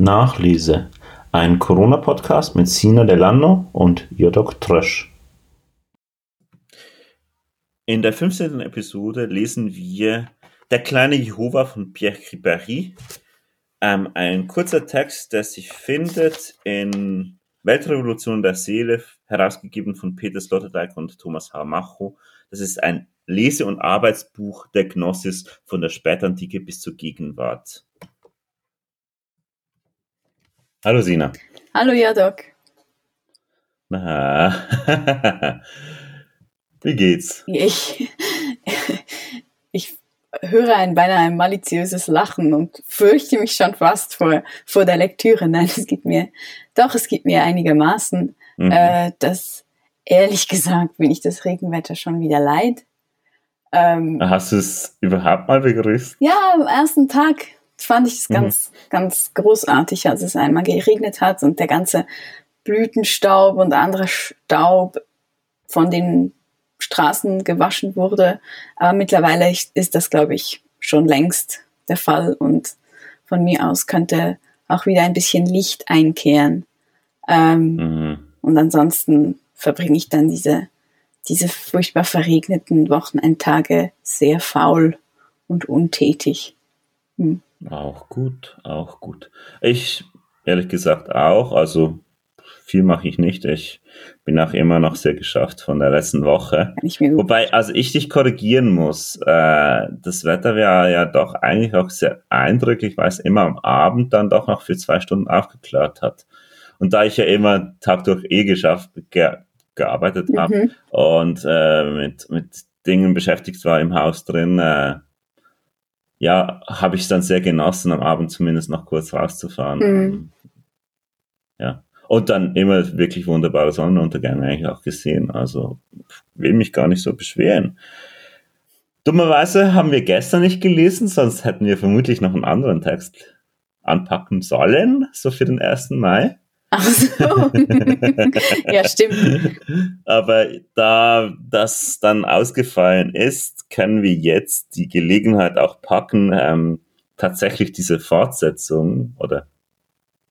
Nachlese, ein Corona-Podcast mit Sina Delano und Jodok Trösch. In der 15. Episode lesen wir Der kleine Jehova von Pierre Ribéry, ähm, ein kurzer Text, der sich findet in Weltrevolution der Seele, herausgegeben von Peter Sloterdijk und Thomas H. Macho. Das ist ein Lese- und Arbeitsbuch der Gnosis von der Spätantike bis zur Gegenwart. Hallo Sina. Hallo Jadok. Na, wie geht's? Ich, ich höre ein beinahe ein maliziöses Lachen und fürchte mich schon fast vor, vor der Lektüre. Nein, es gibt mir, doch, es gibt mir einigermaßen, mhm. äh, dass ehrlich gesagt bin ich das Regenwetter schon wieder leid. Ähm, Hast du es überhaupt mal begrüßt? Ja, am ersten Tag fand ich es mhm. ganz, ganz großartig, als es einmal geregnet hat und der ganze Blütenstaub und anderer Staub von den Straßen gewaschen wurde. Aber mittlerweile ist das, glaube ich, schon längst der Fall und von mir aus könnte auch wieder ein bisschen Licht einkehren. Ähm, mhm. Und ansonsten verbringe ich dann diese, diese furchtbar verregneten Wochenendtage sehr faul und untätig. Hm. Auch gut, auch gut. Ich ehrlich gesagt auch, also viel mache ich nicht. Ich bin auch immer noch sehr geschafft von der letzten Woche. Wobei, also ich dich korrigieren muss, äh, das Wetter wäre ja doch eigentlich auch sehr eindrücklich, weil es immer am Abend dann doch noch für zwei Stunden aufgeklärt hat. Und da ich ja immer Tag durch eh geschafft, ge gearbeitet mhm. habe und äh, mit, mit Dingen beschäftigt war im Haus drin, äh, ja, habe ich es dann sehr genossen, am Abend zumindest noch kurz rauszufahren. Mhm. Ja. Und dann immer wirklich wunderbare Sonnenuntergänge eigentlich auch gesehen. Also will mich gar nicht so beschweren. Dummerweise haben wir gestern nicht gelesen, sonst hätten wir vermutlich noch einen anderen Text anpacken sollen, so für den 1. Mai. Ach so. ja, stimmt. Aber da das dann ausgefallen ist, können wir jetzt die Gelegenheit auch packen, ähm, tatsächlich diese Fortsetzung oder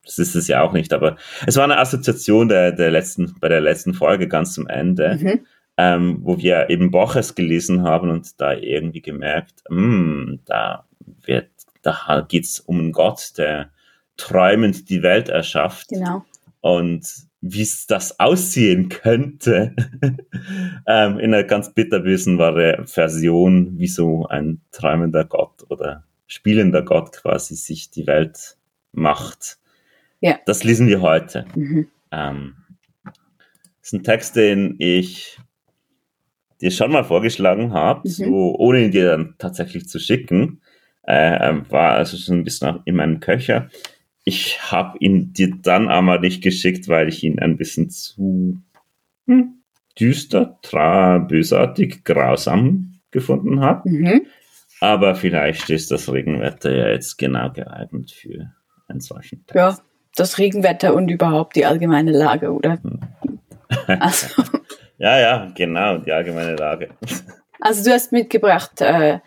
das ist es ja auch nicht, aber es war eine Assoziation der, der letzten, bei der letzten Folge ganz zum Ende, mhm. ähm, wo wir eben Borges gelesen haben und da irgendwie gemerkt, mh, hm, da wird, da geht's um einen Gott, der träumend die Welt erschafft. Genau. Und wie es das aussehen könnte, ähm, in einer ganz bitterbösen Version, wie so ein träumender Gott oder spielender Gott quasi sich die Welt macht. Ja. Das lesen wir heute. Mhm. Ähm, das ist ein Text, den ich dir schon mal vorgeschlagen habe, mhm. so ohne ihn dir dann tatsächlich zu schicken. Äh, war also schon ein bisschen in meinem Köcher. Ich habe ihn dir dann aber nicht geschickt, weil ich ihn ein bisschen zu hm, düster, tra, bösartig, grausam gefunden habe. Mhm. Aber vielleicht ist das Regenwetter ja jetzt genau geeignet für einen solchen Text. Ja, das Regenwetter und überhaupt die allgemeine Lage, oder? Hm. Also. ja, ja, genau, die allgemeine Lage. Also du hast mitgebracht äh,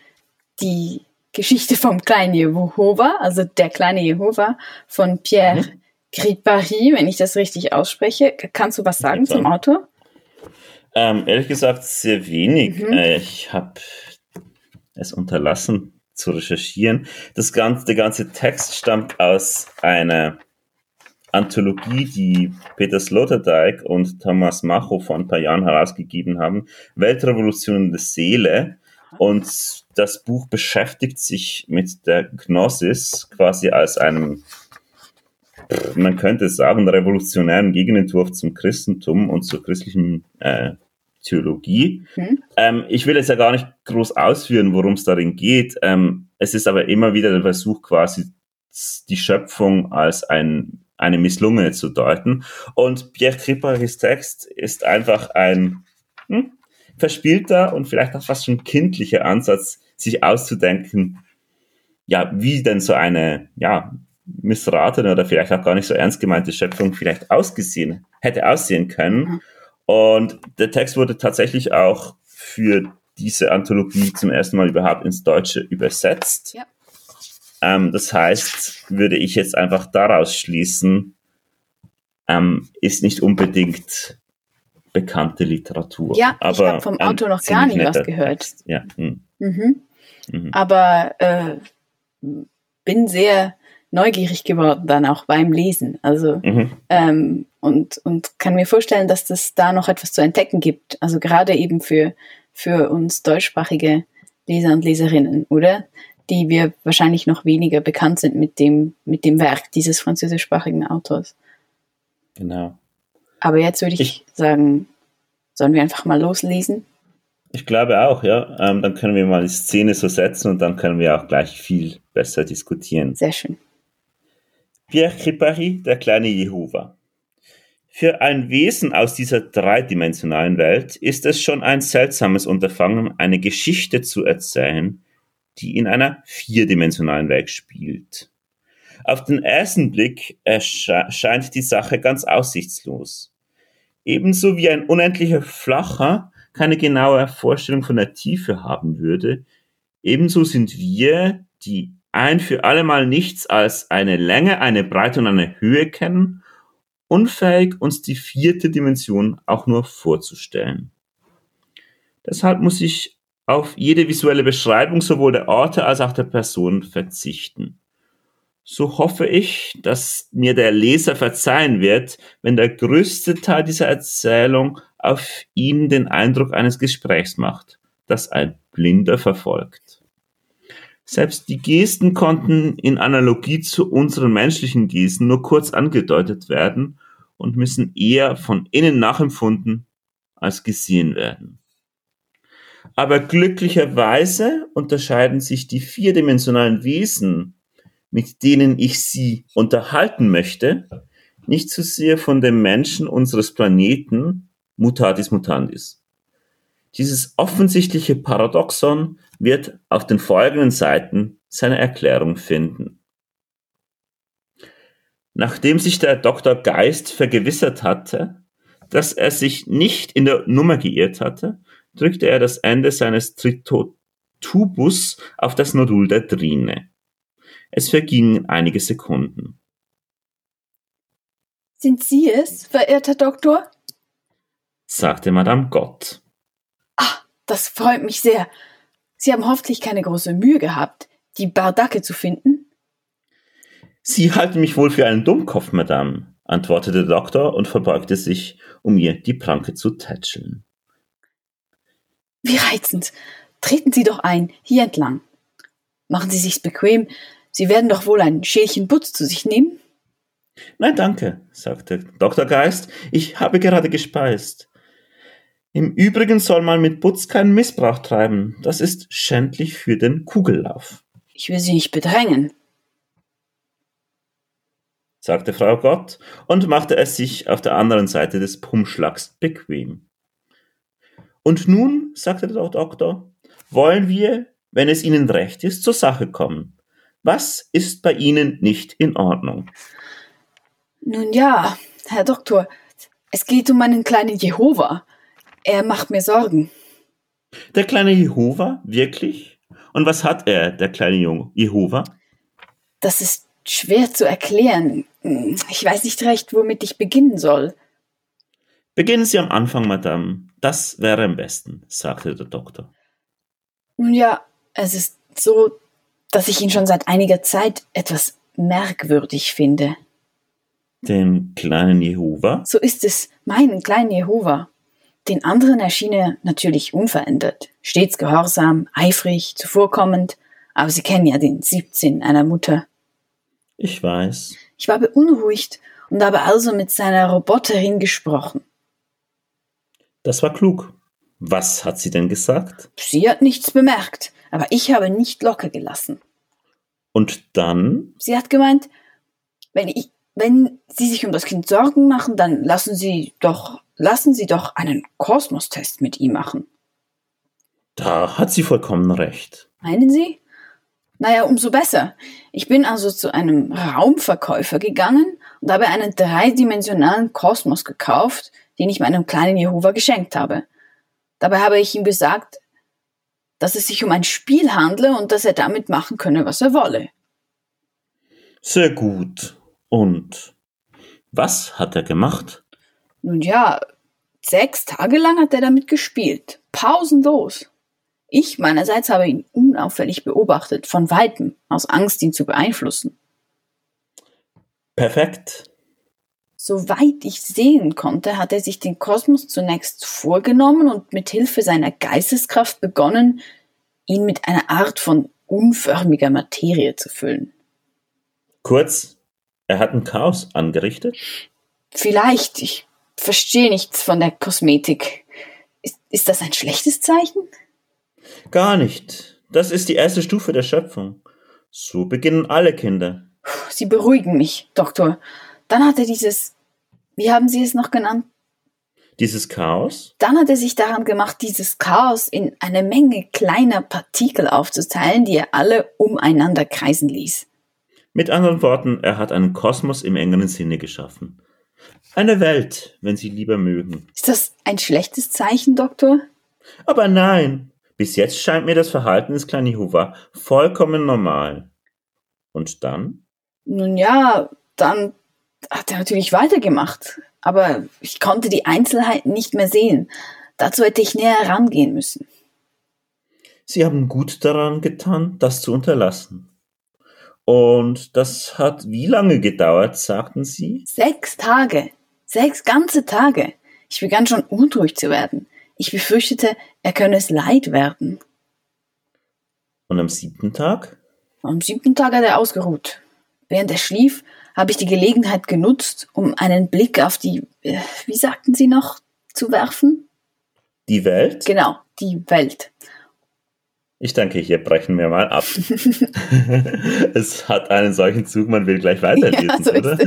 die Geschichte vom kleinen Jehova, also der kleine Jehova von Pierre mhm. Gripari, wenn ich das richtig ausspreche. Kannst du was sagen zum Autor? Ähm, ehrlich gesagt sehr wenig. Mhm. Äh, ich habe es unterlassen zu recherchieren. Das ganze, der ganze Text stammt aus einer Anthologie, die Peter Sloterdijk und Thomas Macho vor ein paar Jahren herausgegeben haben, Weltrevolution der Seele. Und das Buch beschäftigt sich mit der Gnosis quasi als einem, man könnte sagen, revolutionären Gegenentwurf zum Christentum und zur christlichen äh, Theologie. Mhm. Ähm, ich will jetzt ja gar nicht groß ausführen, worum es darin geht. Ähm, es ist aber immer wieder der Versuch, quasi die Schöpfung als ein, eine Misslungene zu deuten. Und Pierre Kripparis Text ist einfach ein hm, verspielter und vielleicht auch fast schon kindlicher Ansatz, sich auszudenken, ja, wie denn so eine, ja, missratene oder vielleicht auch gar nicht so ernst gemeinte Schöpfung vielleicht ausgesehen, hätte aussehen können. Mhm. Und der Text wurde tatsächlich auch für diese Anthologie zum ersten Mal überhaupt ins Deutsche übersetzt. Ja. Ähm, das heißt, würde ich jetzt einfach daraus schließen, ähm, ist nicht unbedingt bekannte Literatur. Ja, aber ich habe vom Autor noch gar nie was gehört. Text. Ja. Hm. Mhm. Mhm. Aber äh, bin sehr neugierig geworden dann auch beim Lesen. Also mhm. ähm, und, und kann mir vorstellen, dass das da noch etwas zu entdecken gibt. Also gerade eben für, für uns deutschsprachige Leser und Leserinnen, oder? Die wir wahrscheinlich noch weniger bekannt sind mit dem, mit dem Werk dieses französischsprachigen Autors. Genau. Aber jetzt würde ich, ich sagen, sollen wir einfach mal loslesen? Ich glaube auch, ja. Ähm, dann können wir mal die Szene so setzen und dann können wir auch gleich viel besser diskutieren. Sehr schön. Pierre Cripari, der kleine Jehova. Für ein Wesen aus dieser dreidimensionalen Welt ist es schon ein seltsames Unterfangen, eine Geschichte zu erzählen, die in einer vierdimensionalen Welt spielt. Auf den ersten Blick erscheint die Sache ganz aussichtslos. Ebenso wie ein unendlicher Flacher keine genaue Vorstellung von der Tiefe haben würde, ebenso sind wir, die ein für allemal nichts als eine Länge, eine Breite und eine Höhe kennen, unfähig, uns die vierte Dimension auch nur vorzustellen. Deshalb muss ich auf jede visuelle Beschreibung sowohl der Orte als auch der Person verzichten. So hoffe ich, dass mir der Leser verzeihen wird, wenn der größte Teil dieser Erzählung auf ihn den Eindruck eines Gesprächs macht, das ein Blinder verfolgt. Selbst die Gesten konnten in Analogie zu unseren menschlichen Gesten nur kurz angedeutet werden und müssen eher von innen nachempfunden als gesehen werden. Aber glücklicherweise unterscheiden sich die vierdimensionalen Wesen, mit denen ich sie unterhalten möchte, nicht zu sehr von dem Menschen unseres Planeten, mutatis mutandis. Dieses offensichtliche Paradoxon wird auf den folgenden Seiten seine Erklärung finden. Nachdem sich der Dr. Geist vergewissert hatte, dass er sich nicht in der Nummer geirrt hatte, drückte er das Ende seines Tritotubus auf das Nodul der Drine. Es vergingen einige Sekunden. Sind Sie es, verehrter Doktor? sagte Madame Gott. Ah, das freut mich sehr. Sie haben hoffentlich keine große Mühe gehabt, die Bardacke zu finden? Sie halten mich wohl für einen Dummkopf, Madame, antwortete der Doktor und verbeugte sich, um ihr die Planke zu tätscheln. Wie reizend. Treten Sie doch ein, hier entlang. Machen Sie sich's bequem. Sie werden doch wohl ein Schälchen Butz zu sich nehmen? Nein, danke, sagte Dr. Geist. Ich habe gerade gespeist. Im Übrigen soll man mit Butz keinen Missbrauch treiben. Das ist schändlich für den Kugellauf. Ich will Sie nicht bedrängen, sagte Frau Gott und machte es sich auf der anderen Seite des Pummschlags bequem. Und nun, sagte der Doktor, wollen wir, wenn es Ihnen recht ist, zur Sache kommen. Was ist bei Ihnen nicht in Ordnung? Nun ja, Herr Doktor, es geht um meinen kleinen Jehova. Er macht mir Sorgen. Der kleine Jehova? Wirklich? Und was hat er, der kleine Junge Jehova? Das ist schwer zu erklären. Ich weiß nicht recht, womit ich beginnen soll. Beginnen Sie am Anfang, Madame. Das wäre am besten, sagte der Doktor. Nun ja, es ist so, dass ich ihn schon seit einiger Zeit etwas merkwürdig finde. Den kleinen Jehova? So ist es, meinen kleinen Jehova. Den anderen erschien er natürlich unverändert, stets gehorsam, eifrig, zuvorkommend, aber Sie kennen ja den 17 einer Mutter. Ich weiß. Ich war beunruhigt und habe also mit seiner Roboterin gesprochen. Das war klug. Was hat sie denn gesagt? Sie hat nichts bemerkt, aber ich habe nicht locker gelassen. Und dann? Sie hat gemeint, wenn ich, wenn Sie sich um das Kind Sorgen machen, dann lassen Sie doch, lassen Sie doch einen Kosmostest mit ihm machen. Da hat sie vollkommen recht. Meinen Sie? Naja, umso besser. Ich bin also zu einem Raumverkäufer gegangen und habe einen dreidimensionalen Kosmos gekauft, den ich meinem kleinen Jehova geschenkt habe. Dabei habe ich ihm gesagt, dass es sich um ein Spiel handle und dass er damit machen könne, was er wolle. Sehr gut. Und was hat er gemacht? Nun ja, sechs Tage lang hat er damit gespielt. Pausenlos. Ich meinerseits habe ihn unauffällig beobachtet, von weitem, aus Angst, ihn zu beeinflussen. Perfekt. Soweit ich sehen konnte, hat er sich den Kosmos zunächst vorgenommen und mit Hilfe seiner Geisteskraft begonnen, ihn mit einer Art von unförmiger Materie zu füllen. Kurz, er hat ein Chaos angerichtet? Vielleicht, ich verstehe nichts von der Kosmetik. Ist, ist das ein schlechtes Zeichen? Gar nicht. Das ist die erste Stufe der Schöpfung. So beginnen alle Kinder. Sie beruhigen mich, Doktor. Dann hat er dieses, wie haben Sie es noch genannt? Dieses Chaos? Dann hat er sich daran gemacht, dieses Chaos in eine Menge kleiner Partikel aufzuteilen, die er alle umeinander kreisen ließ. Mit anderen Worten, er hat einen Kosmos im engeren Sinne geschaffen. Eine Welt, wenn Sie lieber mögen. Ist das ein schlechtes Zeichen, Doktor? Aber nein, bis jetzt scheint mir das Verhalten des kleinen Jehova vollkommen normal. Und dann? Nun ja, dann hat er natürlich weitergemacht. Aber ich konnte die Einzelheiten nicht mehr sehen. Dazu hätte ich näher herangehen müssen. Sie haben gut daran getan, das zu unterlassen. Und das hat wie lange gedauert, sagten Sie? Sechs Tage. Sechs ganze Tage. Ich begann schon unruhig zu werden. Ich befürchtete, er könne es leid werden. Und am siebten Tag? Am siebten Tag hat er ausgeruht. Während er schlief, habe ich die Gelegenheit genutzt, um einen Blick auf die, äh, wie sagten Sie noch, zu werfen? Die Welt? Genau, die Welt. Ich denke, hier brechen wir mal ab. es hat einen solchen Zug, man will gleich weiterlesen, ja, so oder?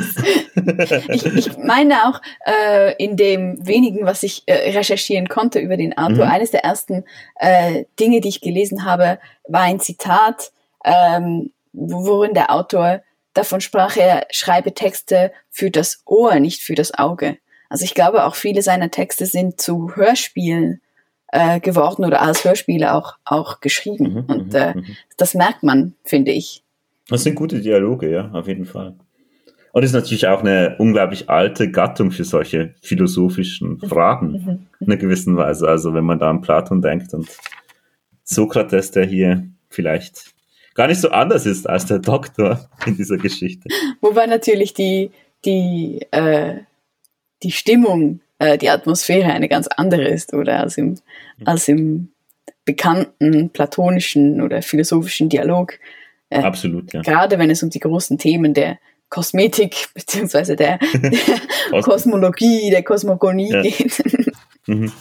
ich, ich, meine auch, äh, in dem wenigen, was ich äh, recherchieren konnte über den Autor, mhm. eines der ersten äh, Dinge, die ich gelesen habe, war ein Zitat, ähm, worin der Autor davon sprach, er schreibe Texte für das Ohr, nicht für das Auge. Also ich glaube, auch viele seiner Texte sind zu Hörspielen äh, geworden oder als Hörspiele auch, auch geschrieben. Mhm, und mhm, äh, mhm. das merkt man, finde ich. Das sind gute Dialoge, ja, auf jeden Fall. Und ist natürlich auch eine unglaublich alte Gattung für solche philosophischen mhm, Fragen in einer gewissen Weise. Also wenn man da an Platon denkt und Sokrates, der hier vielleicht gar nicht so anders ist als der Doktor in dieser Geschichte. Wobei natürlich die, die, äh, die Stimmung äh, die Atmosphäre eine ganz andere ist oder als im, als im bekannten platonischen oder philosophischen Dialog. Äh, Absolut, ja. Gerade wenn es um die großen Themen der Kosmetik beziehungsweise der, der Kosmologie, der Kosmogonie ja. geht. Mhm.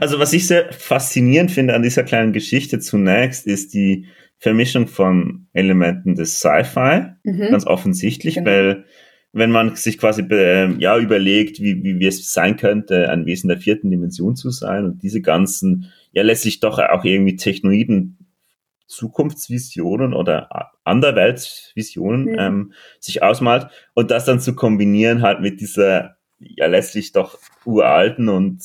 Also was ich sehr faszinierend finde an dieser kleinen Geschichte zunächst ist die Vermischung von Elementen des Sci-Fi, mhm. ganz offensichtlich, genau. weil wenn man sich quasi äh, ja überlegt, wie, wie, wie es sein könnte, ein Wesen der vierten Dimension zu sein und diese ganzen, ja letztlich doch auch irgendwie technoiden Zukunftsvisionen oder Anderweltsvisionen mhm. ähm, sich ausmalt und das dann zu kombinieren halt mit dieser ja letztlich doch uralten und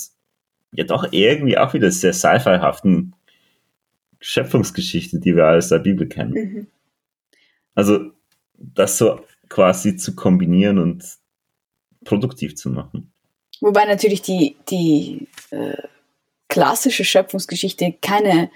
ja doch irgendwie auch wieder sehr sci-fi-haften Schöpfungsgeschichte, die wir aus der Bibel kennen. Mhm. Also das so quasi zu kombinieren und produktiv zu machen. Wobei natürlich die, die äh, klassische Schöpfungsgeschichte keine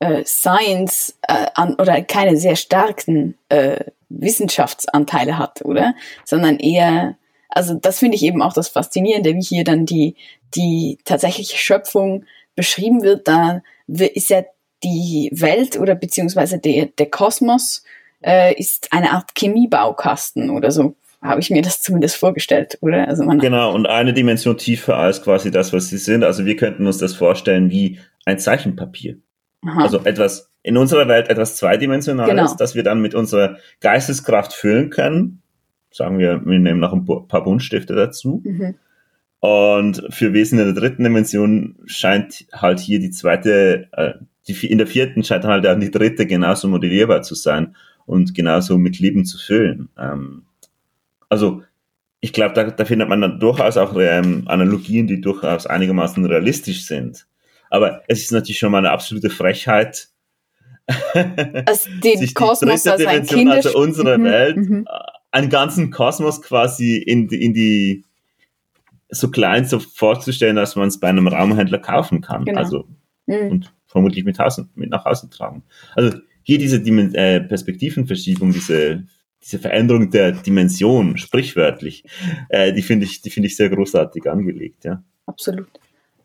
äh, Science äh, an, oder keine sehr starken äh, Wissenschaftsanteile hat, oder? Sondern eher, also das finde ich eben auch das Faszinierende, wie hier dann die, die tatsächliche Schöpfung beschrieben wird. Da ist ja die Welt oder beziehungsweise der, der Kosmos äh, ist eine Art Chemiebaukasten oder so habe ich mir das zumindest vorgestellt, oder? Also man genau, und eine Dimension tiefer als quasi das, was sie sind. Also wir könnten uns das vorstellen wie ein Zeichenpapier. Aha. Also etwas, in unserer Welt etwas zweidimensionales, genau. das wir dann mit unserer Geisteskraft füllen können. Sagen wir, wir nehmen noch ein paar Buntstifte dazu. Mhm. Und für Wesen in der dritten Dimension scheint halt hier die zweite, äh, die, in der vierten scheint halt dann die dritte genauso modellierbar zu sein und genauso mit Leben zu füllen. Ähm, also ich glaube, da, da findet man dann durchaus auch ähm, Analogien, die durchaus einigermaßen realistisch sind. Aber es ist natürlich schon mal eine absolute Frechheit, als den Kosmos als ein Dimension, also unsere mhm, Welt, mhm. einen ganzen Kosmos quasi in die, in die so klein so vorzustellen, dass man es bei einem Raumhändler kaufen kann. Genau. Also mhm. und vermutlich mit, Hause, mit nach Hause tragen. Also hier diese Dimen äh, Perspektivenverschiebung, diese diese Veränderung der Dimension, sprichwörtlich, äh, die finde ich, die finde ich sehr großartig angelegt, ja. Absolut.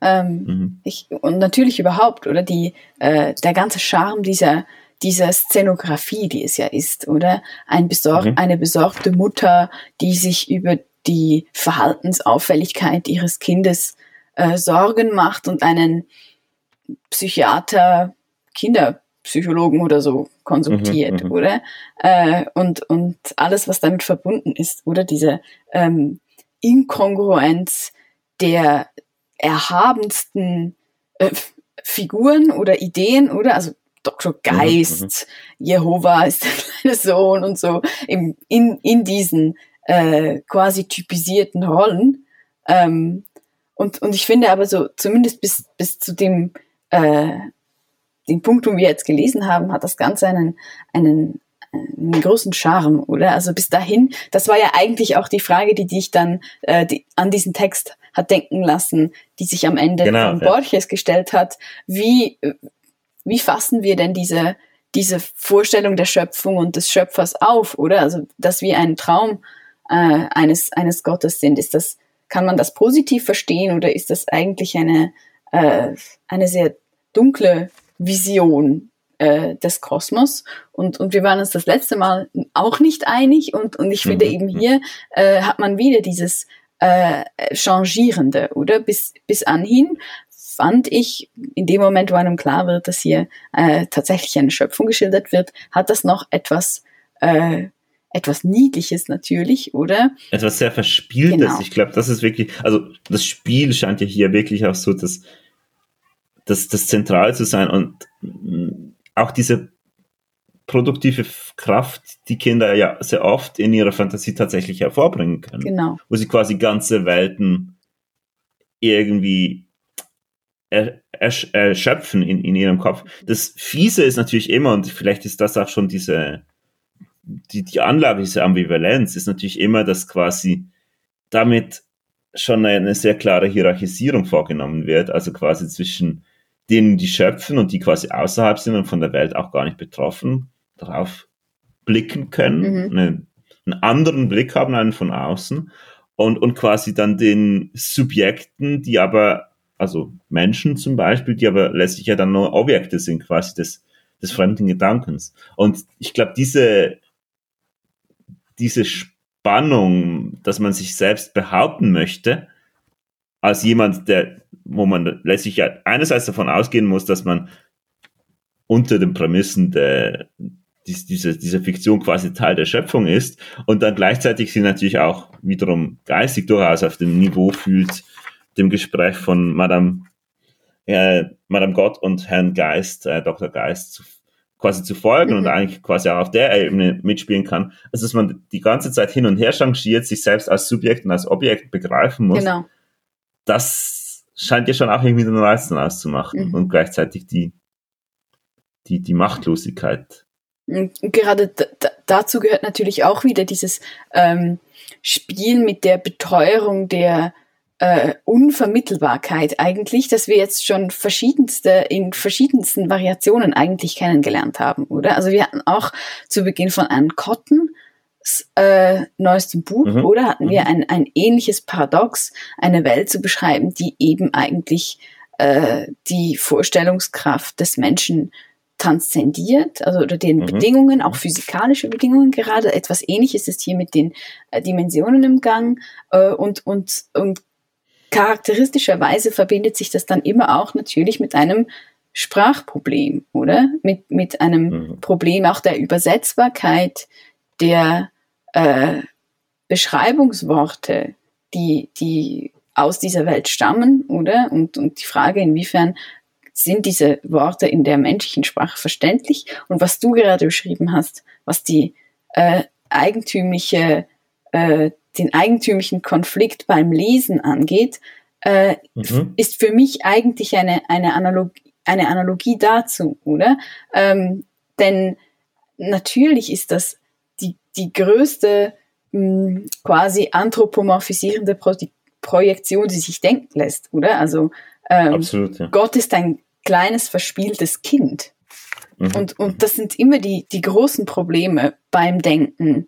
Ähm, mhm. ich, und natürlich überhaupt, oder die, äh, der ganze Charme dieser, dieser Szenografie, die es ja ist, oder? Ein besor mhm. Eine besorgte Mutter, die sich über die Verhaltensauffälligkeit ihres Kindes äh, Sorgen macht und einen Psychiater, Kinder, Psychologen oder so konsultiert, mhm, mhm, oder? Äh, und, und alles, was damit verbunden ist, oder? Diese ähm, Inkongruenz der erhabensten äh, Figuren oder Ideen, oder? Also Dr. Mhm, Geist, mhm, Jehova ist der kleine Sohn und so, in, in, in diesen äh, quasi typisierten Rollen. Ähm, und, und ich finde aber so, zumindest bis, bis zu dem äh, den Punkt, den wir jetzt gelesen haben, hat das Ganze einen, einen, einen großen Charme, oder? Also bis dahin, das war ja eigentlich auch die Frage, die dich dann äh, die, an diesen Text hat denken lassen, die sich am Ende genau, von Borges ja. gestellt hat. Wie, wie fassen wir denn diese, diese Vorstellung der Schöpfung und des Schöpfers auf, oder? Also, dass wir ein Traum äh, eines, eines Gottes sind. Ist das, kann man das positiv verstehen oder ist das eigentlich eine, äh, eine sehr dunkle Vision äh, des Kosmos. Und, und wir waren uns das letzte Mal auch nicht einig. Und, und ich finde mhm. eben hier äh, hat man wieder dieses äh, Changierende, oder? Bis, bis anhin fand ich, in dem Moment, wo einem klar wird, dass hier äh, tatsächlich eine Schöpfung geschildert wird, hat das noch etwas äh, etwas Niedliches natürlich, oder? Etwas sehr Verspieltes. Genau. Ich glaube, das ist wirklich, also das Spiel scheint ja hier wirklich auch so das das, das zentral zu sein und mm, auch diese produktive Kraft, die Kinder ja sehr oft in ihrer Fantasie tatsächlich hervorbringen können. Genau. Wo sie quasi ganze Welten irgendwie er, er, erschöpfen in, in ihrem Kopf. Das Fiese ist natürlich immer, und vielleicht ist das auch schon diese, die, die Anlage, diese Ambivalenz, ist natürlich immer, dass quasi damit schon eine sehr klare Hierarchisierung vorgenommen wird, also quasi zwischen denen die schöpfen und die quasi außerhalb sind und von der Welt auch gar nicht betroffen, darauf blicken können, mhm. eine, einen anderen Blick haben, einen von außen und, und quasi dann den Subjekten, die aber, also Menschen zum Beispiel, die aber letztlich ja dann nur Objekte sind, quasi des, des fremden Gedankens. Und ich glaube, diese, diese Spannung, dass man sich selbst behaupten möchte, als jemand, der wo man letztlich ja einerseits davon ausgehen muss, dass man unter den Prämissen der, dies, dieser, dieser Fiktion quasi Teil der Schöpfung ist und dann gleichzeitig sie natürlich auch wiederum geistig durchaus auf dem Niveau fühlt, dem Gespräch von Madame, äh, Madame Gott und Herrn Geist, äh, Dr. Geist zu, quasi zu folgen mhm. und eigentlich quasi auch auf der Ebene mitspielen kann. Also dass man die ganze Zeit hin und her changiert, sich selbst als Subjekt und als Objekt begreifen muss. Genau. Das scheint ja schon auch irgendwie den Reiz dann auszumachen mhm. und gleichzeitig die, die, die Machtlosigkeit. Gerade dazu gehört natürlich auch wieder dieses ähm, Spiel mit der Beteuerung der äh, Unvermittelbarkeit eigentlich, dass wir jetzt schon verschiedenste, in verschiedensten Variationen eigentlich kennengelernt haben, oder? Also wir hatten auch zu Beginn von Anne Cotton äh, neuestem Buch, mhm. oder hatten wir mhm. ein, ein ähnliches Paradox, eine Welt zu beschreiben, die eben eigentlich äh, die Vorstellungskraft des Menschen transzendiert, also oder den mhm. Bedingungen, auch physikalische Bedingungen gerade. Etwas ähnliches ist hier mit den äh, Dimensionen im Gang äh, und, und, und charakteristischerweise verbindet sich das dann immer auch natürlich mit einem Sprachproblem, oder? Mit, mit einem mhm. Problem auch der Übersetzbarkeit, der äh, Beschreibungsworte, die, die aus dieser Welt stammen, oder? Und, und die Frage, inwiefern sind diese Worte in der menschlichen Sprache verständlich? Und was du gerade beschrieben hast, was die äh, eigentümliche, äh, den eigentümlichen Konflikt beim Lesen angeht, äh, mhm. ist für mich eigentlich eine, eine, Analogie, eine Analogie dazu, oder? Ähm, Denn natürlich ist das die, die größte mh, hm, quasi anthropomorphisierende Pro Projektion, die sich denken lässt, oder? Also ähm, Absolut, ja. Gott ist ein kleines, verspieltes Kind. Mhm. Und, und das sind immer die, die großen Probleme beim Denken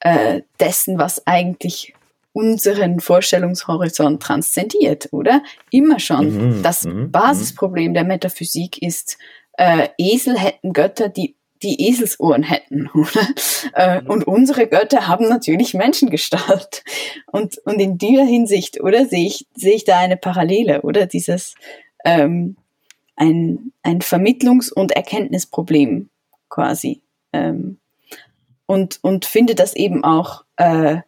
äh, dessen, was eigentlich unseren Vorstellungshorizont transzendiert, oder? Immer schon. Mhm. Das mhm. mhm. Basisproblem der Metaphysik ist, äh, Esel hätten Götter, die die Eselsohren hätten, oder? Äh, mhm. und unsere Götter haben natürlich Menschengestalt. Und, und in dieser Hinsicht, oder, sehe ich, sehe ich da eine Parallele, oder? Dieses, ähm, ein, ein Vermittlungs- und Erkenntnisproblem quasi. Ähm, und, und finde das eben auch äh,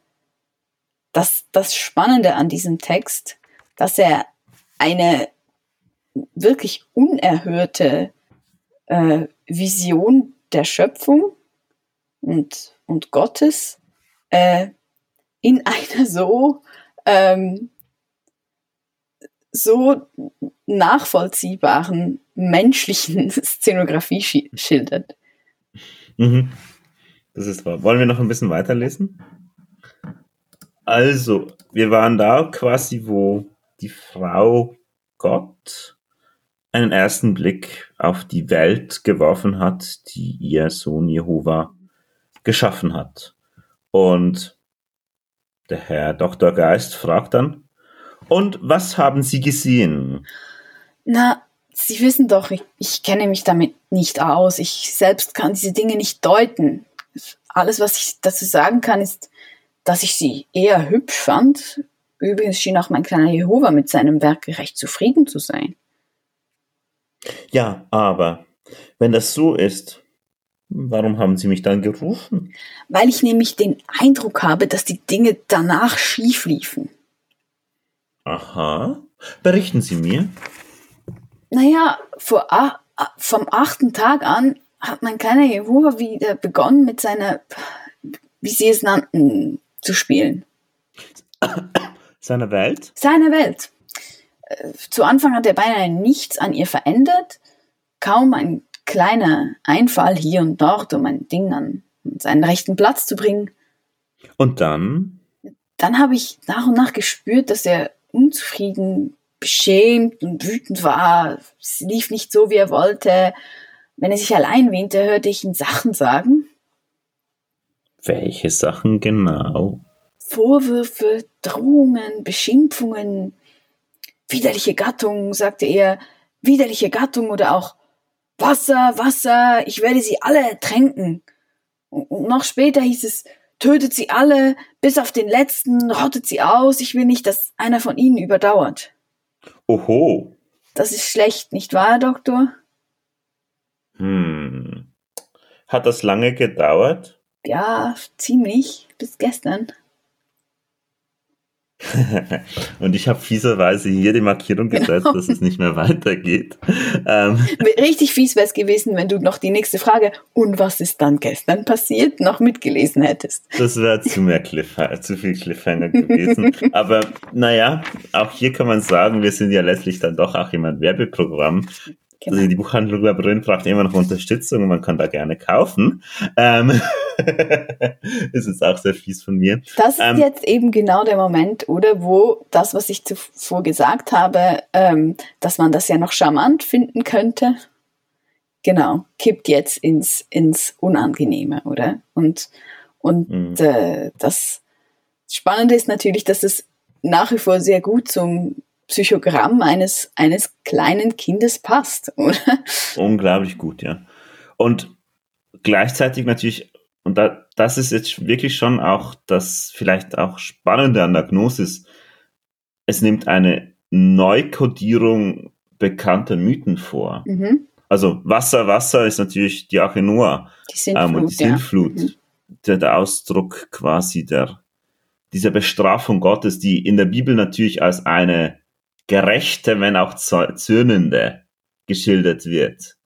das, das Spannende an diesem Text, dass er eine wirklich unerhörte äh, Vision der Schöpfung und, und Gottes äh, in einer so ähm, so nachvollziehbaren menschlichen Szenografie schildert. Mhm. Das ist wahr. Wollen wir noch ein bisschen weiterlesen? Also, wir waren da quasi, wo die Frau Gott einen ersten Blick auf die Welt geworfen hat, die ihr Sohn Jehova geschaffen hat. Und der Herr Dr. Geist fragt dann, und was haben Sie gesehen? Na, Sie wissen doch, ich, ich kenne mich damit nicht aus. Ich selbst kann diese Dinge nicht deuten. Alles, was ich dazu sagen kann, ist, dass ich sie eher hübsch fand. Übrigens schien auch mein kleiner Jehova mit seinem Werk recht zufrieden zu sein. Ja, aber wenn das so ist, warum haben Sie mich dann gerufen? Weil ich nämlich den Eindruck habe, dass die Dinge danach schief liefen. Aha. Berichten Sie mir. Naja, vor, vom achten Tag an hat mein kleiner Jehova wieder begonnen mit seiner, wie Sie es nannten, zu spielen. Seine Welt? Seine Welt. Äh, zu Anfang hat er beinahe nichts an ihr verändert, kaum ein kleiner Einfall hier und dort, um ein Ding an seinen rechten Platz zu bringen. Und dann? Dann habe ich nach und nach gespürt, dass er unzufrieden, beschämt und wütend war. Es lief nicht so, wie er wollte. Wenn er sich allein wähnte, hörte ich ihn Sachen sagen. Welche Sachen genau? Vorwürfe, Drohungen, Beschimpfungen, widerliche Gattung, sagte er, widerliche Gattung oder auch Wasser, Wasser, ich werde sie alle ertränken. Und noch später hieß es, tötet sie alle, bis auf den letzten, rottet sie aus, ich will nicht, dass einer von ihnen überdauert. Oho. Das ist schlecht, nicht wahr, Herr Doktor? Hm. Hat das lange gedauert? Ja, ziemlich, bis gestern. und ich habe fieserweise hier die Markierung gesetzt, genau. dass es nicht mehr weitergeht. Ähm. Richtig fies wäre es gewesen, wenn du noch die nächste Frage, und was ist dann gestern passiert, noch mitgelesen hättest. Das wäre zu mehr Cliffhanger, zu viel Cliffhanger gewesen. Aber naja, auch hier kann man sagen, wir sind ja letztlich dann doch auch immer ein Werbeprogramm. Genau. Also die Buchhandlung Labyrinth braucht immer noch Unterstützung und man kann da gerne kaufen. Ähm, ist jetzt auch sehr fies von mir. Das ist ähm, jetzt eben genau der Moment, oder wo das, was ich zuvor gesagt habe, ähm, dass man das ja noch charmant finden könnte, genau, kippt jetzt ins, ins Unangenehme, oder? Und, und mhm. äh, das Spannende ist natürlich, dass es nach wie vor sehr gut zum Psychogramm eines, eines kleinen Kindes passt, oder? Unglaublich gut, ja. Und gleichzeitig natürlich, und da, das ist jetzt wirklich schon auch das vielleicht auch Spannende an der Gnosis, es nimmt eine Neukodierung bekannter Mythen vor. Mhm. Also Wasser, Wasser ist natürlich die Arche Noah. Die Sintflut, ähm, die Sintflut ja. mhm. der, der Ausdruck quasi der, dieser Bestrafung Gottes, die in der Bibel natürlich als eine gerechte, wenn auch zürnende geschildert wird.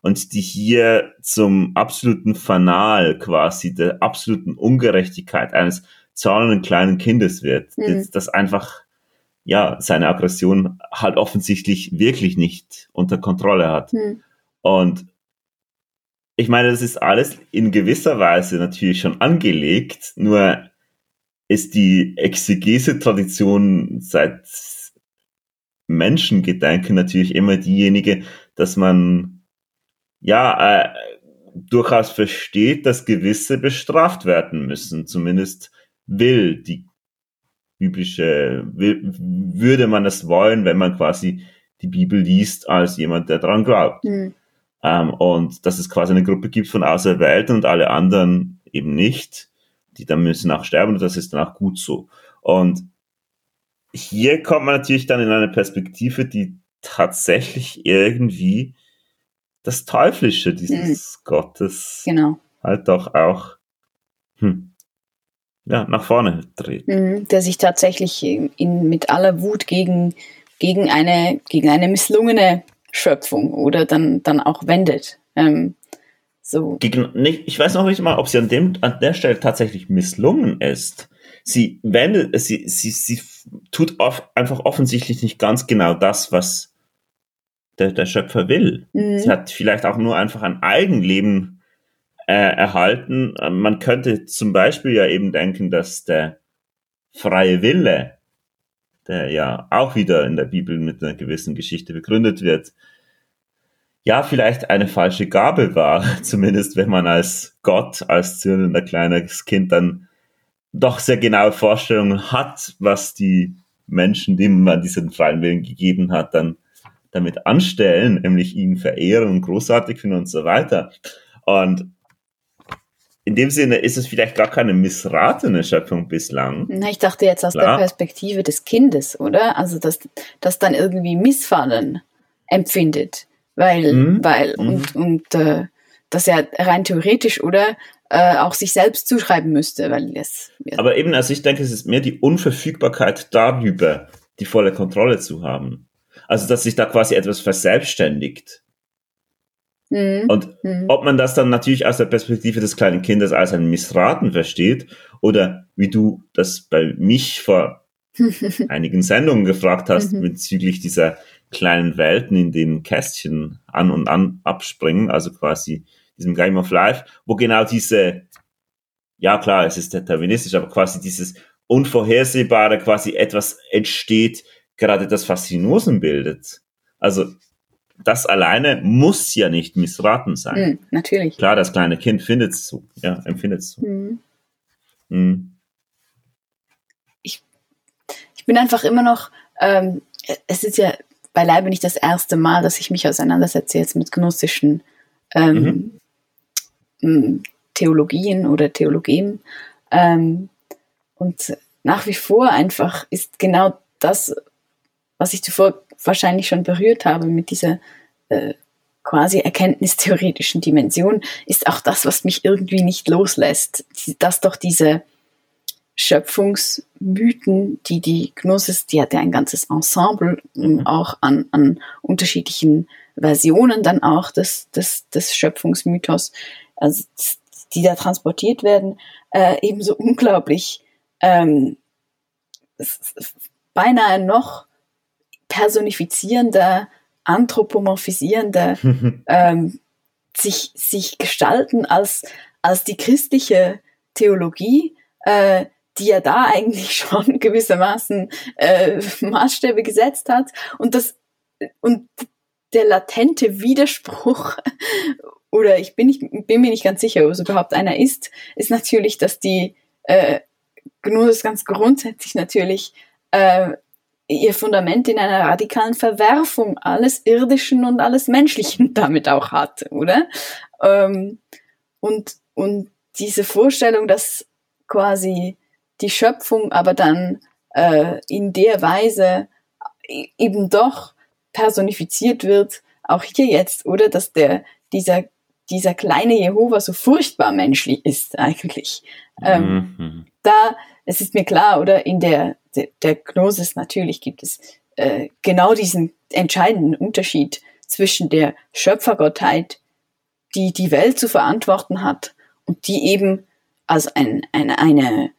Und die hier zum absoluten Fanal quasi der absoluten Ungerechtigkeit eines zahlenden kleinen Kindes wird, mhm. das einfach ja seine Aggression halt offensichtlich wirklich nicht unter Kontrolle hat. Mhm. Und ich meine, das ist alles in gewisser Weise natürlich schon angelegt, nur ist die Exegese-Tradition seit Menschengedenken natürlich immer diejenige, dass man ja äh, durchaus versteht, dass gewisse bestraft werden müssen. Zumindest will die biblische, will, würde man es wollen, wenn man quasi die Bibel liest als jemand, der daran glaubt. Mhm. Ähm, und dass es quasi eine Gruppe gibt von Auserwählten und alle anderen eben nicht, die dann müssen auch sterben und das ist dann auch gut so. Und hier kommt man natürlich dann in eine Perspektive, die tatsächlich irgendwie das Teuflische dieses mhm. Gottes genau. halt doch auch hm, ja, nach vorne dreht. Mhm, der sich tatsächlich in, mit aller Wut gegen, gegen, eine, gegen eine misslungene Schöpfung oder dann, dann auch wendet. Ähm, so. Gegen, nicht, ich weiß noch nicht mal, ob sie an, dem, an der Stelle tatsächlich misslungen ist. Sie wendet, sie, sie, sie tut oft, einfach offensichtlich nicht ganz genau das, was der, der Schöpfer will. Mhm. Sie hat vielleicht auch nur einfach ein Eigenleben äh, erhalten. Man könnte zum Beispiel ja eben denken, dass der freie Wille, der ja auch wieder in der Bibel mit einer gewissen Geschichte begründet wird, ja, vielleicht eine falsche Gabe war, zumindest wenn man als Gott, als zürnender kleines Kind dann doch sehr genaue Vorstellungen hat, was die Menschen, denen man diesen freien Willen gegeben hat, dann damit anstellen, nämlich ihn verehren und großartig finden und so weiter. Und in dem Sinne ist es vielleicht gar keine missratene Schöpfung bislang. Na, ich dachte jetzt aus Klar. der Perspektive des Kindes, oder? Also, dass das dann irgendwie Missfallen empfindet, weil, mhm. weil, mhm. und, und äh, dass er rein theoretisch, oder? Äh, auch sich selbst zuschreiben müsste, weil es. Ja. Aber eben, also ich denke, es ist mehr die Unverfügbarkeit darüber, die volle Kontrolle zu haben. Also, dass sich da quasi etwas verselbstständigt. Mhm. Und mhm. ob man das dann natürlich aus der Perspektive des kleinen Kindes als ein Missraten versteht oder wie du das bei mich vor einigen Sendungen gefragt hast mhm. bezüglich dieser kleinen Welten, in denen Kästchen an und an abspringen, also quasi diesem Game of Life, wo genau diese, ja klar, es ist deterministisch, aber quasi dieses Unvorhersehbare, quasi etwas entsteht, gerade das Faszinosen bildet. Also das alleine muss ja nicht missraten sein. Mhm, natürlich. Klar, das kleine Kind findet es so, ja, empfindet es so. Mhm. Mhm. Ich, ich bin einfach immer noch, ähm, es ist ja beileibe nicht das erste Mal, dass ich mich auseinandersetze jetzt mit gnostischen ähm, mhm. Theologien oder Theologien. Ähm, und nach wie vor einfach ist genau das, was ich zuvor wahrscheinlich schon berührt habe mit dieser äh, quasi erkenntnistheoretischen Dimension, ist auch das, was mich irgendwie nicht loslässt. Dass doch diese Schöpfungsmythen, die die Gnosis, die hat ja ein ganzes Ensemble mhm. auch an, an unterschiedlichen Versionen dann auch des, des, des Schöpfungsmythos, also die da transportiert werden, äh, ebenso unglaublich ähm, beinahe noch personifizierender, anthropomorphisierender ähm, sich, sich gestalten als, als die christliche Theologie, äh, die ja da eigentlich schon gewissermaßen äh, Maßstäbe gesetzt hat. Und das und der latente Widerspruch oder ich bin, nicht, bin mir nicht ganz sicher, ob es überhaupt einer ist, ist natürlich, dass die äh, Gnosis ganz grundsätzlich natürlich äh, ihr Fundament in einer radikalen Verwerfung alles Irdischen und alles Menschlichen damit auch hat, oder? Ähm, und, und diese Vorstellung, dass quasi die Schöpfung aber dann äh, in der Weise e-, eben doch personifiziert wird, auch hier jetzt, oder? Dass der, dieser, dieser kleine Jehova so furchtbar menschlich ist eigentlich. Ähm, mhm. Da, es ist mir klar, oder in der der, der Gnosis natürlich gibt es äh, genau diesen entscheidenden Unterschied zwischen der Schöpfergottheit, die die Welt zu verantworten hat und die eben als ein, eine, eine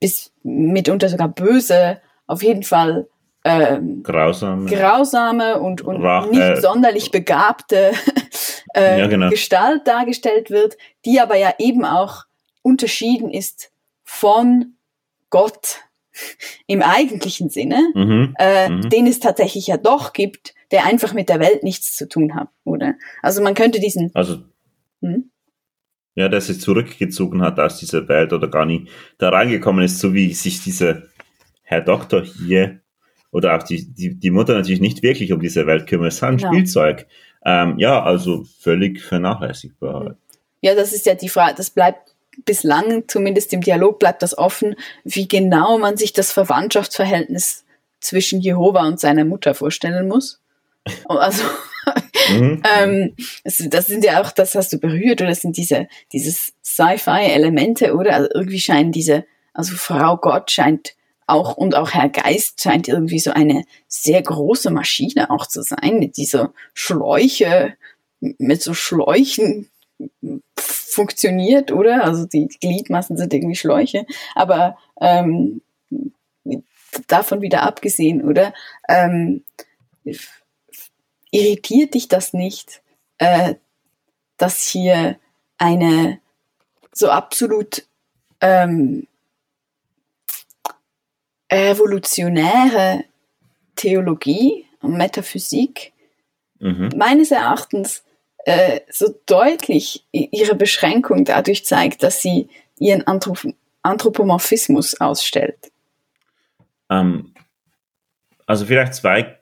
bis mitunter sogar böse, auf jeden Fall ähm, grausame, grausame und, und nicht sonderlich begabte äh, ja, genau. Gestalt dargestellt wird, die aber ja eben auch unterschieden ist von Gott im eigentlichen Sinne, mhm. Äh, mhm. den es tatsächlich ja doch gibt, der einfach mit der Welt nichts zu tun hat, oder? Also man könnte diesen. Also. Hm? Ja, der sich zurückgezogen hat aus dieser Welt oder gar nie da reingekommen ist, so wie sich dieser Herr Doktor hier oder auch die, die, die Mutter natürlich nicht wirklich um diese Welt kümmert, ein genau. Spielzeug. Ähm, ja, also völlig vernachlässigbar. Ja, das ist ja die Frage, das bleibt bislang, zumindest im Dialog, bleibt das offen, wie genau man sich das Verwandtschaftsverhältnis zwischen Jehova und seiner Mutter vorstellen muss. Also, mhm. ähm, das sind ja auch, das hast du berührt, oder das sind diese, dieses Sci-Fi-Elemente, oder? Also irgendwie scheinen diese, also Frau Gott scheint auch und auch Herr Geist scheint irgendwie so eine sehr große Maschine auch zu sein, mit dieser Schläuche, mit so Schläuchen funktioniert, oder? Also die Gliedmassen sind irgendwie Schläuche, aber ähm, davon wieder abgesehen, oder? Ähm, irritiert dich das nicht, äh, dass hier eine so absolut ähm, revolutionäre Theologie und Metaphysik mhm. meines Erachtens äh, so deutlich ihre Beschränkung dadurch zeigt, dass sie ihren Anthrop Anthropomorphismus ausstellt. Ähm, also vielleicht zwei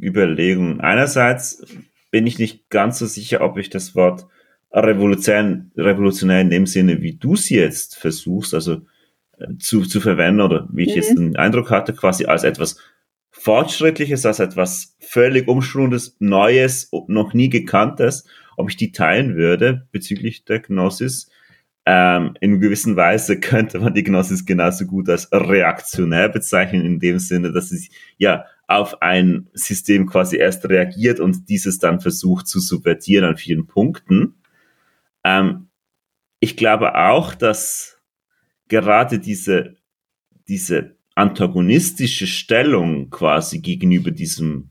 Überlegungen. Einerseits bin ich nicht ganz so sicher, ob ich das Wort revolutionär, revolutionär in dem Sinne, wie du es jetzt versuchst, also zu, zu verwenden oder wie ich mhm. jetzt den Eindruck hatte, quasi als etwas Fortschrittliches, als etwas völlig Umschwungendes, Neues, noch nie Gekanntes, ob ich die teilen würde bezüglich der Gnosis. Ähm, in gewisser Weise könnte man die Gnosis genauso gut als reaktionär bezeichnen, in dem Sinne, dass sie ja auf ein System quasi erst reagiert und dieses dann versucht zu subvertieren an vielen Punkten. Ähm, ich glaube auch, dass gerade diese, diese antagonistische Stellung quasi gegenüber diesem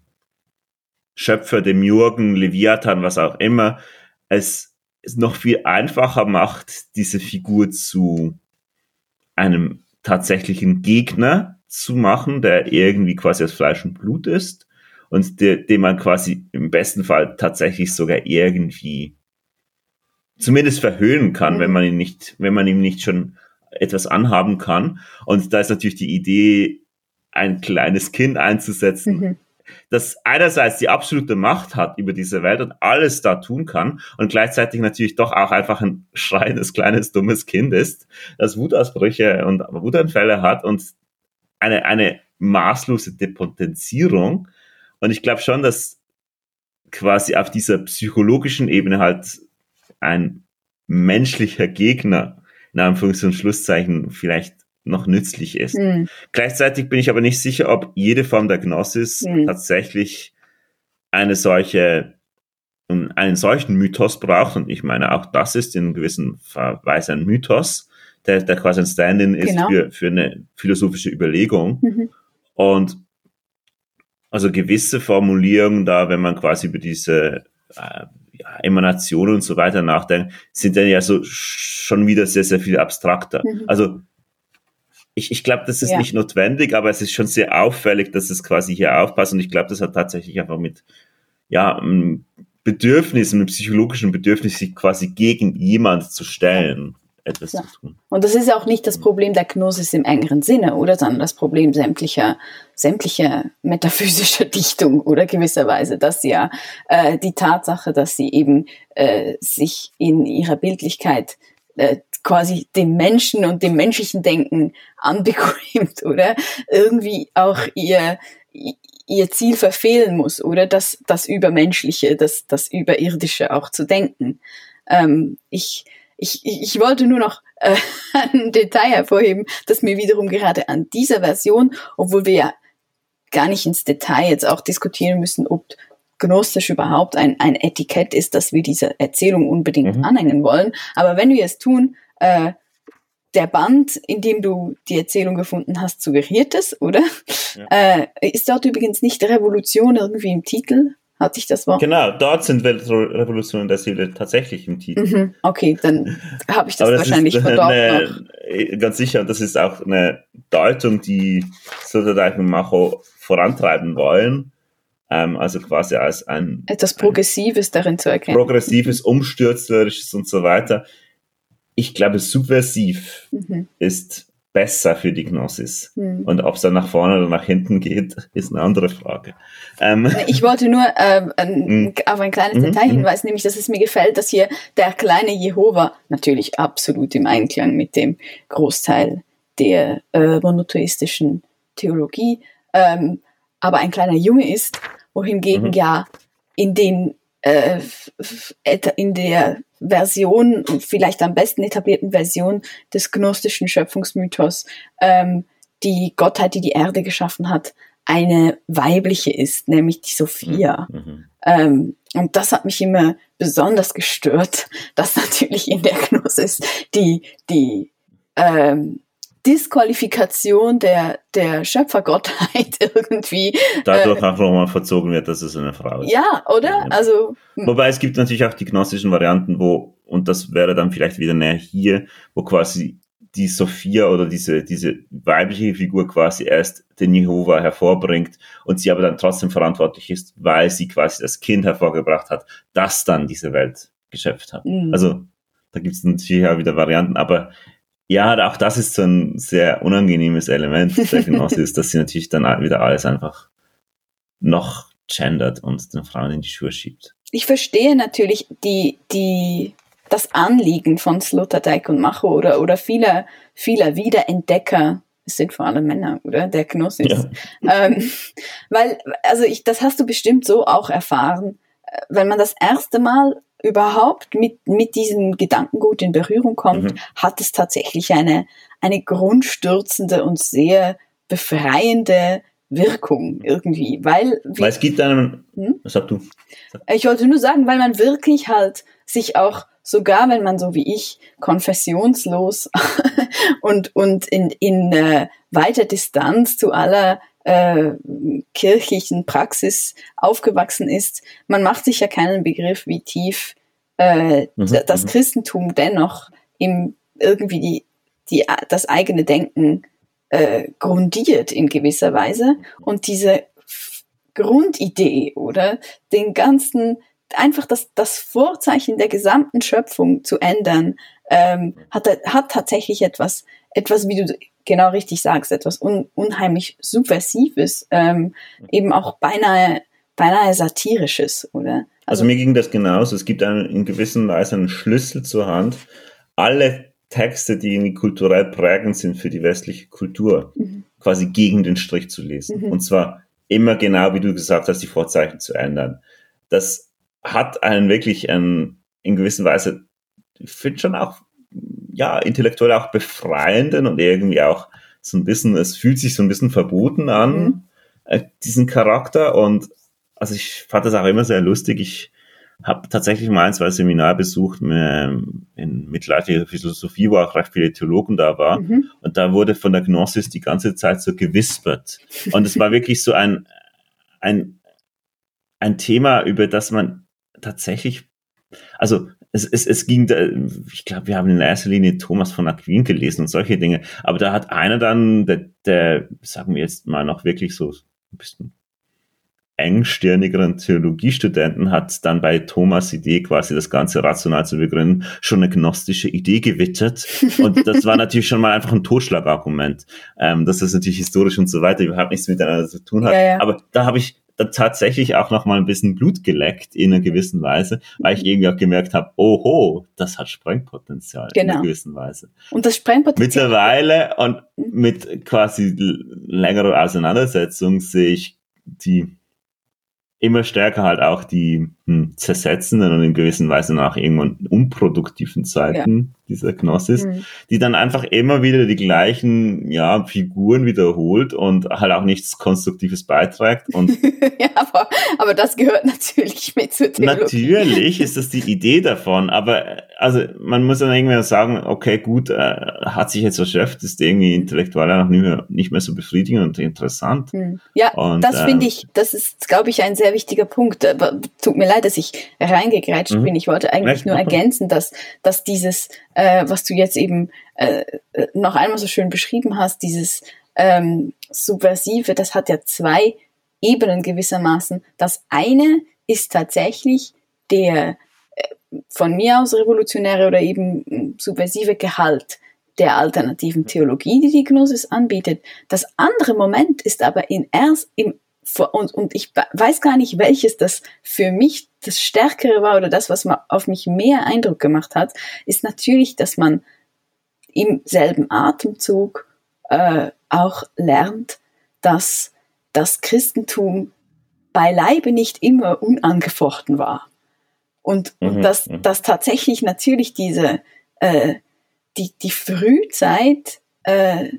Schöpfer, dem Jürgen, Leviathan, was auch immer, es, es noch viel einfacher macht, diese Figur zu einem tatsächlichen Gegner zu machen, der irgendwie quasi aus Fleisch und Blut ist und der, den man quasi im besten Fall tatsächlich sogar irgendwie zumindest verhöhnen kann, mhm. wenn man ihn nicht, wenn man ihm nicht schon etwas anhaben kann. Und da ist natürlich die Idee, ein kleines Kind einzusetzen, mhm. das einerseits die absolute Macht hat über diese Welt und alles da tun kann und gleichzeitig natürlich doch auch einfach ein schreiendes, kleines, dummes Kind ist, das Wutausbrüche und Wutanfälle hat und eine, eine maßlose Depotenzierung. Und ich glaube schon, dass quasi auf dieser psychologischen Ebene halt ein menschlicher Gegner in Anführungs- und Schlusszeichen vielleicht noch nützlich ist. Mhm. Gleichzeitig bin ich aber nicht sicher, ob jede Form der Gnosis mhm. tatsächlich eine solche einen solchen Mythos braucht. Und ich meine, auch das ist in gewissen Weise ein Mythos, der, der quasi ein Stand-in ist genau. für, für eine philosophische Überlegung. Mhm. Und also gewisse Formulierungen da, wenn man quasi über diese äh, ja, Emanation und so weiter nachdenkt, sind dann ja so schon wieder sehr, sehr viel abstrakter. Mhm. Also ich, ich glaube, das ist ja. nicht notwendig, aber es ist schon sehr auffällig, dass es quasi hier aufpasst. Und ich glaube, das hat tatsächlich einfach mit ja, einem Bedürfnis, einem psychologischen Bedürfnis, sich quasi gegen jemand zu stellen etwas ja. zu tun. Und das ist ja auch nicht das Problem der Gnosis im engeren Sinne, oder? Sondern das Problem sämtlicher, sämtlicher metaphysischer Dichtung, oder gewisserweise, dass ja äh, die Tatsache, dass sie eben äh, sich in ihrer Bildlichkeit äh, quasi dem Menschen und dem menschlichen Denken anbequemt, oder? Irgendwie auch ihr, ihr Ziel verfehlen muss, oder? Das, das Übermenschliche, das, das Überirdische auch zu denken. Ähm, ich, ich, ich wollte nur noch äh, ein Detail hervorheben, das mir wiederum gerade an dieser Version, obwohl wir ja gar nicht ins Detail jetzt auch diskutieren müssen, ob gnostisch überhaupt ein, ein Etikett ist, das wir dieser Erzählung unbedingt mhm. anhängen wollen. Aber wenn wir es tun, äh, der Band, in dem du die Erzählung gefunden hast, suggeriert es, oder? Ja. Äh, ist dort übrigens nicht Revolution irgendwie im Titel? Hatte ich das Wort. Genau, dort sind Weltrevolutionen der Seele tatsächlich im Titel. Mhm, okay, dann habe ich das, das wahrscheinlich ist eine, noch. Ganz sicher, das ist auch eine Deutung, die Sloterdijk und Macho vorantreiben wollen. Ähm, also quasi als ein etwas Progressives ein, darin zu erkennen. Progressives, umstürzlerisches und so weiter. Ich glaube, subversiv mhm. ist besser für die Gnosis. Hm. Und ob es dann nach vorne oder nach hinten geht, ist eine andere Frage. Ähm. Ich wollte nur äh, ein, hm. auf ein kleines mhm. Detail hinweisen, nämlich, dass es mir gefällt, dass hier der kleine Jehova natürlich absolut im Einklang mit dem Großteil der äh, monotheistischen Theologie, ähm, aber ein kleiner Junge ist, wohingegen mhm. ja in den äh, in der Version, vielleicht am besten etablierten Version des gnostischen Schöpfungsmythos, ähm, die Gottheit, die die Erde geschaffen hat, eine weibliche ist, nämlich die Sophia. Mhm. mhm. Ähm, und das hat mich immer besonders gestört, dass natürlich in der Gnosis die, die ähm, Disqualifikation der, der Schöpfergottheit irgendwie. Dadurch äh, auch nochmal verzogen wird, dass es eine Frau ist. Ja, oder? Also. Hm. Wobei es gibt natürlich auch die gnostischen Varianten, wo, und das wäre dann vielleicht wieder näher hier, wo quasi die Sophia oder diese, diese weibliche Figur quasi erst den Jehova hervorbringt und sie aber dann trotzdem verantwortlich ist, weil sie quasi das Kind hervorgebracht hat, das dann diese Welt geschöpft hat. Mhm. Also da gibt es natürlich auch wieder Varianten, aber ja, auch das ist so ein sehr unangenehmes Element der Gnosis, dass sie natürlich dann wieder alles einfach noch gendert und den Frauen in die Schuhe schiebt. Ich verstehe natürlich die, die, das Anliegen von Sloterdijk und Macho oder, oder vieler, vieler Wiederentdecker, es sind vor allem Männer, oder? Der Gnosis. Ja. Ähm, weil, also ich, das hast du bestimmt so auch erfahren, äh, wenn man das erste Mal überhaupt mit, mit diesem Gedankengut in Berührung kommt, mhm. hat es tatsächlich eine, eine grundstürzende und sehr befreiende Wirkung irgendwie, weil, weil es gibt einem, hm? was sagst du? Ich wollte nur sagen, weil man wirklich halt sich auch sogar, wenn man so wie ich konfessionslos und und in in äh, weiter Distanz zu aller äh, kirchlichen Praxis aufgewachsen ist, man macht sich ja keinen Begriff, wie tief äh, mhm, das mhm. Christentum dennoch im irgendwie die, die, das eigene Denken äh, grundiert in gewisser Weise. Und diese Grundidee oder? Den ganzen einfach das, das Vorzeichen der gesamten Schöpfung zu ändern, ähm, hat, hat tatsächlich etwas, etwas, wie du genau richtig sagst, etwas un, unheimlich Subversives, ähm, eben auch beinahe, beinahe Satirisches, oder? Also, also mir ging das genauso. Es gibt einen, in gewisser Weise einen Schlüssel zur Hand. Alle Texte, die irgendwie kulturell prägend sind für die westliche Kultur, mhm. quasi gegen den Strich zu lesen. Mhm. Und zwar immer genau, wie du gesagt hast, die Vorzeichen zu ändern. Das hat einen wirklich einen, in gewisser Weise, ich finde schon auch ja, intellektuell auch befreienden und irgendwie auch so ein bisschen, es fühlt sich so ein bisschen verboten an, mhm. äh, diesen Charakter. Und also ich fand das auch immer sehr lustig. Ich habe tatsächlich mal ein, zwei Seminar besucht ähm, in mittelalterlicher Philosophie, wo auch recht viele Theologen da waren. Mhm. Und da wurde von der Gnosis die ganze Zeit so gewispert. Und es war wirklich so ein, ein, ein Thema, über das man tatsächlich, also es, es, es ging, da, ich glaube, wir haben in erster Linie Thomas von Aquin gelesen und solche Dinge. Aber da hat einer dann, der, der sagen wir jetzt mal noch wirklich so ein bisschen engstirnigeren Theologiestudenten hat dann bei Thomas Idee quasi das Ganze rational zu begründen, schon eine gnostische Idee gewittert. Und das war natürlich schon mal einfach ein Totschlagargument, ähm, dass das natürlich historisch und so weiter überhaupt nichts miteinander zu tun hat. Ja, ja. Aber da habe ich dann tatsächlich auch noch mal ein bisschen Blut geleckt in einer gewissen Weise, weil ich irgendwie auch gemerkt habe, oho, das hat Sprengpotenzial genau. in einer genau. gewissen Weise. Und das Sprengpotenzial. Mittlerweile und mit quasi längerer Auseinandersetzung sehe ich die immer stärker halt auch die hm, zersetzenden und in gewisser Weise nach irgendwann unproduktiven Zeiten dieser Gnosis, mhm. die dann einfach immer wieder die gleichen ja, Figuren wiederholt und halt auch nichts Konstruktives beiträgt. Und ja, aber, aber das gehört natürlich mit zur Theologie. Natürlich ist das die Idee davon, aber also man muss dann irgendwie sagen, okay, gut, äh, hat sich jetzt erschöpft, ist irgendwie intellektuell auch nicht mehr, nicht mehr so befriedigend und interessant. Mhm. Ja, und, das äh, finde ich, das ist, glaube ich, ein sehr wichtiger Punkt. Aber tut mir leid, dass ich reingegrätscht mhm. bin. Ich wollte eigentlich nur ergänzen, dass, dass dieses äh, was du jetzt eben äh, noch einmal so schön beschrieben hast, dieses ähm, Subversive, das hat ja zwei Ebenen gewissermaßen. Das eine ist tatsächlich der äh, von mir aus revolutionäre oder eben subversive Gehalt der alternativen Theologie, die die Gnosis anbietet. Das andere Moment ist aber in erst im und, und ich weiß gar nicht, welches das für mich das Stärkere war oder das, was auf mich mehr Eindruck gemacht hat, ist natürlich, dass man im selben Atemzug äh, auch lernt, dass das Christentum beileibe nicht immer unangefochten war. Und, mhm, und dass, mhm. dass tatsächlich natürlich diese, äh, die, die Frühzeit äh,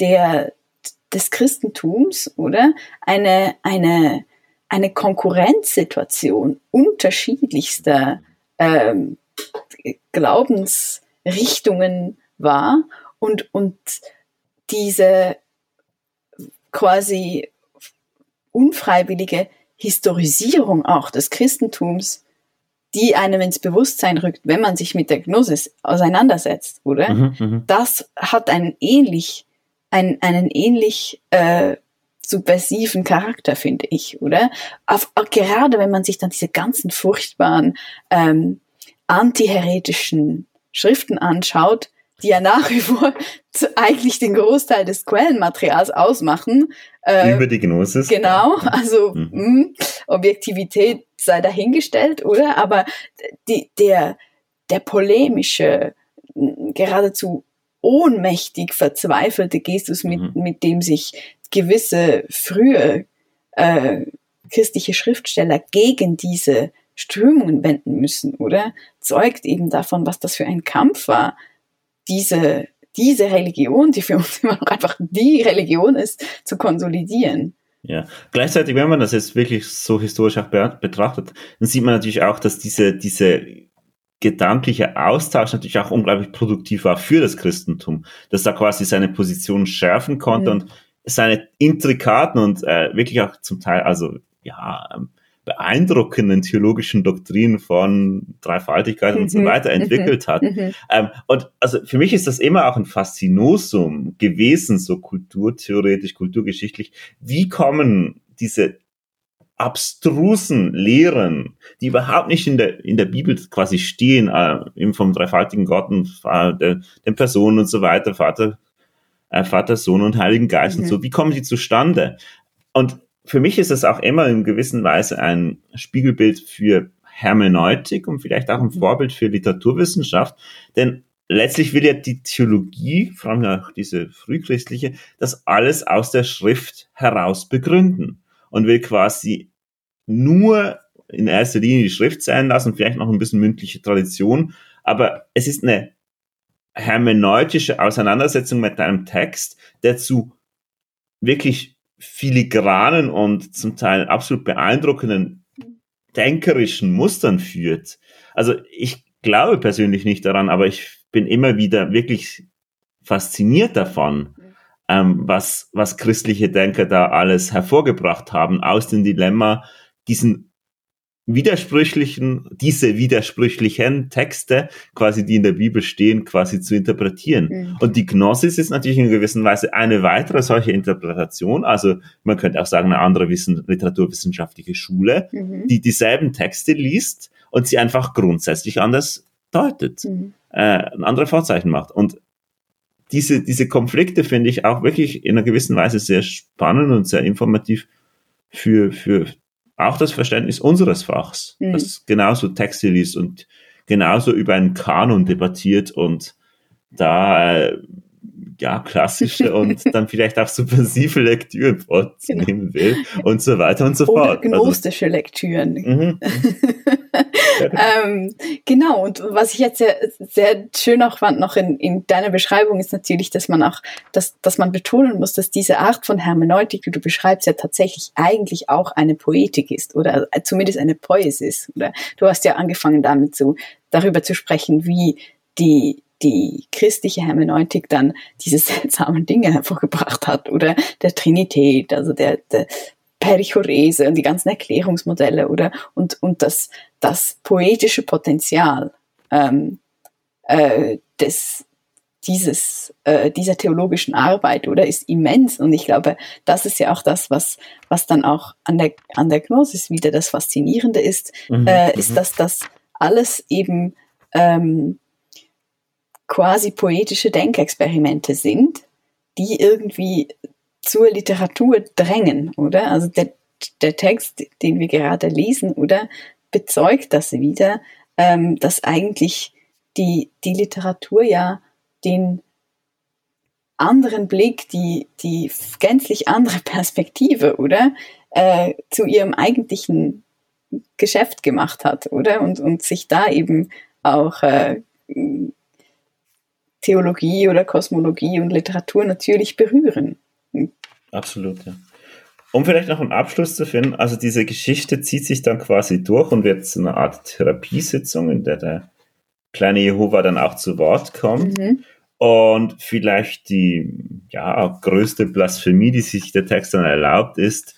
der, des Christentums, oder? Eine, eine, eine Konkurrenzsituation unterschiedlichster ähm, Glaubensrichtungen war und, und diese quasi unfreiwillige Historisierung auch des Christentums, die einem ins Bewusstsein rückt, wenn man sich mit der Gnosis auseinandersetzt, oder? Mhm, mhm. das hat einen ähnlich ein, einen ähnlich äh, subversiven Charakter, finde ich, oder? Auf, auch gerade wenn man sich dann diese ganzen furchtbaren ähm, antiheretischen Schriften anschaut, die ja nach wie vor eigentlich den Großteil des Quellenmaterials ausmachen. Äh, Über die Gnosis. Genau, also mhm. mh, hm, Objektivität sei dahingestellt, oder? Aber die, der, der polemische, geradezu ohnmächtig verzweifelte Gestus, mit, mhm. mit dem sich gewisse frühe äh, christliche Schriftsteller gegen diese Strömungen wenden müssen, oder? Zeugt eben davon, was das für ein Kampf war, diese, diese Religion, die für uns immer noch einfach die Religion ist, zu konsolidieren. Ja, gleichzeitig, wenn man das jetzt wirklich so historisch auch betrachtet, dann sieht man natürlich auch, dass diese, diese gedankliche Austausch natürlich auch unglaublich produktiv war für das Christentum, dass da quasi seine Position schärfen konnte mhm. und seine intrikaten und äh, wirklich auch zum Teil, also ja, ähm, beeindruckenden theologischen Doktrinen von Dreifaltigkeit mhm. und so mhm. weiter entwickelt mhm. hat. Mhm. Ähm, und also für mich ist das immer auch ein Faszinosum gewesen, so kulturtheoretisch, kulturgeschichtlich. Wie kommen diese abstrusen Lehren, die überhaupt nicht in der, in der Bibel quasi stehen, äh, eben vom dreifaltigen Gott und äh, der, den Personen und so weiter, Vater, äh, Vater, Sohn und Heiligen Geist mhm. und so, wie kommen die zustande? Und für mich ist es auch immer in gewisser Weise ein Spiegelbild für Hermeneutik und vielleicht auch ein mhm. Vorbild für Literaturwissenschaft, denn letztlich will ja die Theologie, vor allem auch diese frühchristliche, das alles aus der Schrift heraus begründen und will quasi nur in erster Linie die Schrift sein lassen, vielleicht noch ein bisschen mündliche Tradition, aber es ist eine hermeneutische Auseinandersetzung mit einem Text, der zu wirklich filigranen und zum Teil absolut beeindruckenden denkerischen Mustern führt. Also ich glaube persönlich nicht daran, aber ich bin immer wieder wirklich fasziniert davon, ähm, was, was christliche Denker da alles hervorgebracht haben aus dem Dilemma, diesen widersprüchlichen, diese widersprüchlichen Texte, quasi die in der Bibel stehen, quasi zu interpretieren. Mhm. Und die Gnosis ist natürlich in gewisser Weise eine weitere solche Interpretation. Also man könnte auch sagen, eine andere Wissen, literaturwissenschaftliche Schule, mhm. die dieselben Texte liest und sie einfach grundsätzlich anders deutet, mhm. äh, ein andere Vorzeichen macht. Und diese, diese Konflikte finde ich auch wirklich in einer gewissen Weise sehr spannend und sehr informativ für, für auch das Verständnis unseres Fachs, mhm. das genauso Texte liest und genauso über einen Kanon debattiert und da äh, ja klassische und dann vielleicht auch subversive Lektüren vorzunehmen genau. will und so weiter und so Oder fort. Gnostische also, Lektüren. Mhm. ähm, genau, und was ich jetzt sehr, sehr schön auch fand noch in, in deiner Beschreibung ist natürlich, dass man auch, dass, dass man betonen muss, dass diese Art von Hermeneutik, die du beschreibst, ja tatsächlich eigentlich auch eine Poetik ist oder zumindest eine Poesis. Oder du hast ja angefangen damit zu, darüber zu sprechen, wie die, die christliche Hermeneutik dann diese seltsamen Dinge hervorgebracht hat oder der Trinität, also der, der Perichorese und die ganzen Erklärungsmodelle oder? Und, und das, das poetische Potenzial ähm, äh, des, dieses, äh, dieser theologischen Arbeit oder ist immens. Und ich glaube, das ist ja auch das, was, was dann auch an der, an der Gnosis wieder das Faszinierende ist, mhm, äh, ist, mhm. dass das alles eben ähm, quasi poetische Denkexperimente sind, die irgendwie zur Literatur drängen, oder? Also der, der Text, den wir gerade lesen, oder bezeugt das wieder, ähm, dass eigentlich die, die Literatur ja den anderen Blick, die, die gänzlich andere Perspektive, oder? Äh, zu ihrem eigentlichen Geschäft gemacht hat, oder? Und, und sich da eben auch äh, Theologie oder Kosmologie und Literatur natürlich berühren. Absolut, ja. Um vielleicht noch einen Abschluss zu finden, also diese Geschichte zieht sich dann quasi durch und wird zu einer Art Therapiesitzung, in der der kleine Jehova dann auch zu Wort kommt. Mhm. Und vielleicht die ja, größte Blasphemie, die sich der Text dann erlaubt, ist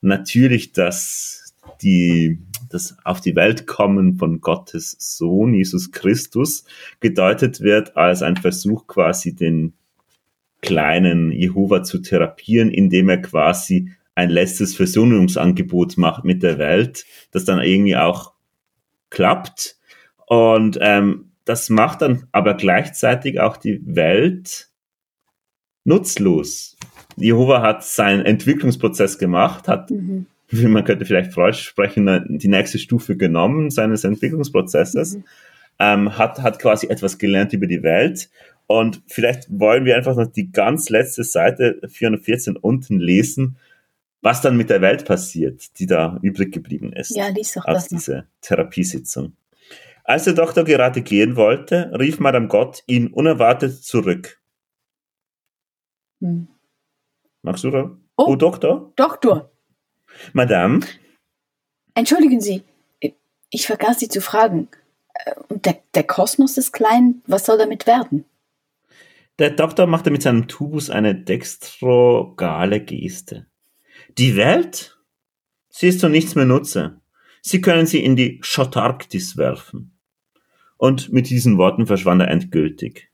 natürlich, dass die, das auf die Welt kommen von Gottes Sohn, Jesus Christus, gedeutet wird als ein Versuch quasi den kleinen Jehova zu therapieren, indem er quasi ein letztes Versöhnungsangebot macht mit der Welt, das dann irgendwie auch klappt. Und ähm, das macht dann aber gleichzeitig auch die Welt nutzlos. Jehova hat seinen Entwicklungsprozess gemacht, hat, mhm. Wie man könnte vielleicht Freud sprechen, die nächste Stufe genommen seines Entwicklungsprozesses, mhm. ähm, hat, hat quasi etwas gelernt über die Welt und vielleicht wollen wir einfach noch die ganz letzte Seite 414 unten lesen, was dann mit der Welt passiert, die da übrig geblieben ist. Ja, lies doch aus dieser Therapiesitzung. Als der Doktor gerade gehen wollte, rief Madame Gott ihn unerwartet zurück. Hm. Magst du da? Oh, oh, Doktor? Doktor. Madame? Entschuldigen Sie, ich vergaß Sie zu fragen. Äh, und der, der Kosmos ist klein, was soll damit werden? Der Doktor machte mit seinem Tubus eine dextrogale Geste. Die Welt? Sie ist zu nichts mehr Nutze. Sie können sie in die Schottarktis werfen. Und mit diesen Worten verschwand er endgültig.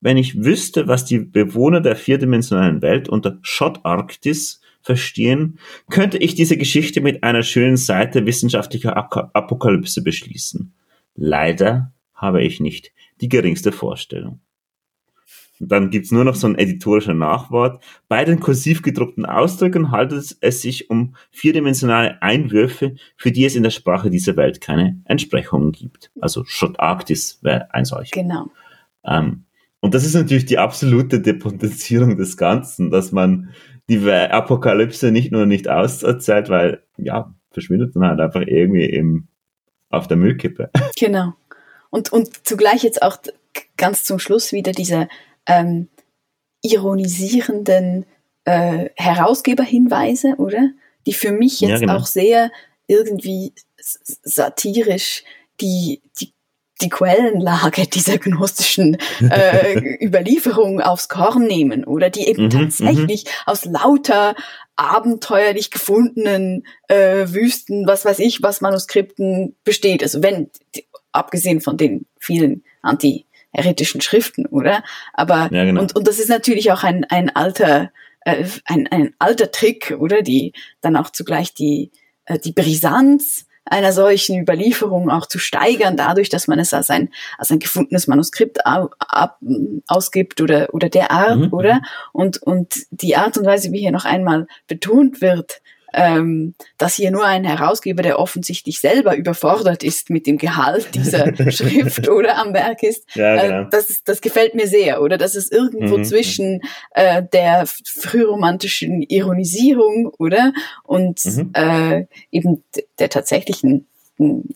Wenn ich wüsste, was die Bewohner der vierdimensionalen Welt unter Schottarktis verstehen, könnte ich diese Geschichte mit einer schönen Seite wissenschaftlicher Apokalypse beschließen. Leider habe ich nicht die geringste Vorstellung. Dann gibt's nur noch so ein editorischer Nachwort. Bei den kursiv gedruckten Ausdrücken handelt es sich um vierdimensionale Einwürfe, für die es in der Sprache dieser Welt keine Entsprechungen gibt. Also Schott Arktis wäre ein solcher. Genau. Ähm, und das ist natürlich die absolute Depotenzierung des Ganzen, dass man die Apokalypse nicht nur nicht auserzählt, weil, ja, verschwindet dann halt einfach irgendwie im, auf der Müllkippe. Genau. Und, und zugleich jetzt auch ganz zum Schluss wieder diese ähm, ironisierenden äh, Herausgeberhinweise, oder? Die für mich jetzt ja, genau. auch sehr irgendwie satirisch die, die, die Quellenlage dieser gnostischen äh, Überlieferung aufs Korn nehmen, oder? Die eben mhm, tatsächlich mhm. aus lauter abenteuerlich gefundenen äh, Wüsten, was weiß ich, was Manuskripten besteht. Also wenn, abgesehen von den vielen Anti- heretischen Schriften, oder? Aber ja, genau. und, und das ist natürlich auch ein, ein alter äh, ein, ein alter Trick, oder? Die dann auch zugleich die äh, die Brisanz einer solchen Überlieferung auch zu steigern, dadurch, dass man es als ein, als ein gefundenes Manuskript ab, ab, ausgibt oder, oder der Art, mhm. oder? Und, und die Art und Weise, wie hier noch einmal betont wird, ähm, dass hier nur ein Herausgeber, der offensichtlich selber überfordert ist mit dem Gehalt dieser Schrift oder am Werk ist. Ja, äh, genau. äh, das, das gefällt mir sehr. Oder dass es irgendwo mhm. zwischen äh, der frühromantischen Ironisierung oder und mhm. äh, eben der tatsächlichen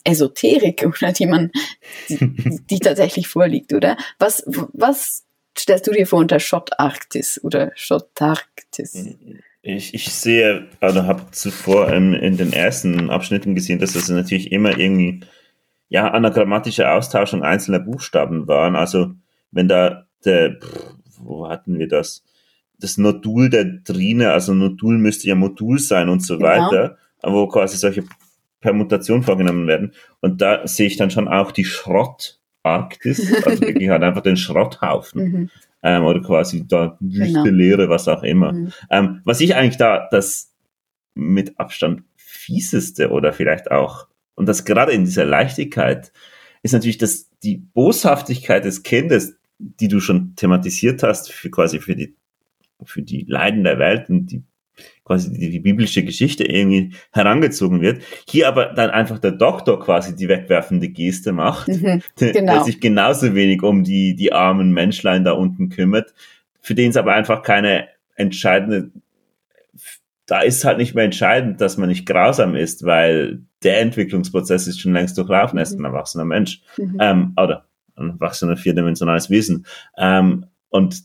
Esoterik oder die man, die, die tatsächlich vorliegt, oder? Was, was stellst du dir vor unter Schottarktis oder Schottarktis? Ich, ich sehe, also habe zuvor ähm, in den ersten Abschnitten gesehen, dass das natürlich immer irgendwie ja anagrammatische Austauschung einzelner Buchstaben waren. Also wenn da der, wo hatten wir das? Das Nodul der Drine, also Nodul müsste ja Modul sein und so genau. weiter, wo quasi solche Permutationen vorgenommen werden. Und da sehe ich dann schon auch die Schrottarktis, also wirklich halt einfach den Schrotthaufen. Mhm. Ähm, oder quasi da Wüste, genau. Leere, was auch immer. Mhm. Ähm, was ich eigentlich da das mit Abstand fieseste oder vielleicht auch, und das gerade in dieser Leichtigkeit, ist natürlich, dass die Boshaftigkeit des Kindes, die du schon thematisiert hast, für quasi für die, für die Leiden der Welt und die quasi die, die, biblische Geschichte irgendwie herangezogen wird. Hier aber dann einfach der Doktor quasi die wegwerfende Geste macht, mhm, genau. der sich genauso wenig um die, die armen Menschlein da unten kümmert, für den es aber einfach keine entscheidende, da ist halt nicht mehr entscheidend, dass man nicht grausam ist, weil der Entwicklungsprozess ist schon längst durchlaufen, er ist ein mhm. erwachsener Mensch, mhm. ähm, oder ein erwachsener vierdimensionales Wesen. Ähm, und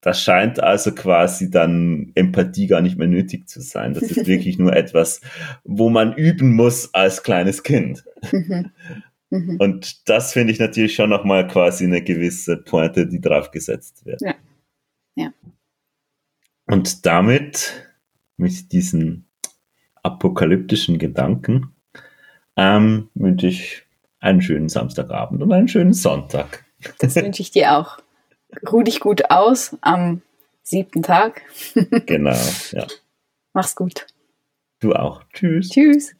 das scheint also quasi dann Empathie gar nicht mehr nötig zu sein. Das ist wirklich nur etwas, wo man üben muss als kleines Kind. Mhm. Mhm. Und das finde ich natürlich schon nochmal quasi eine gewisse Pointe, die drauf gesetzt wird. Ja. ja. Und damit, mit diesen apokalyptischen Gedanken, ähm, wünsche ich einen schönen Samstagabend und einen schönen Sonntag. Das wünsche ich dir auch ruh dich gut aus am siebten Tag. genau, ja. Mach's gut. Du auch. Tschüss. Tschüss.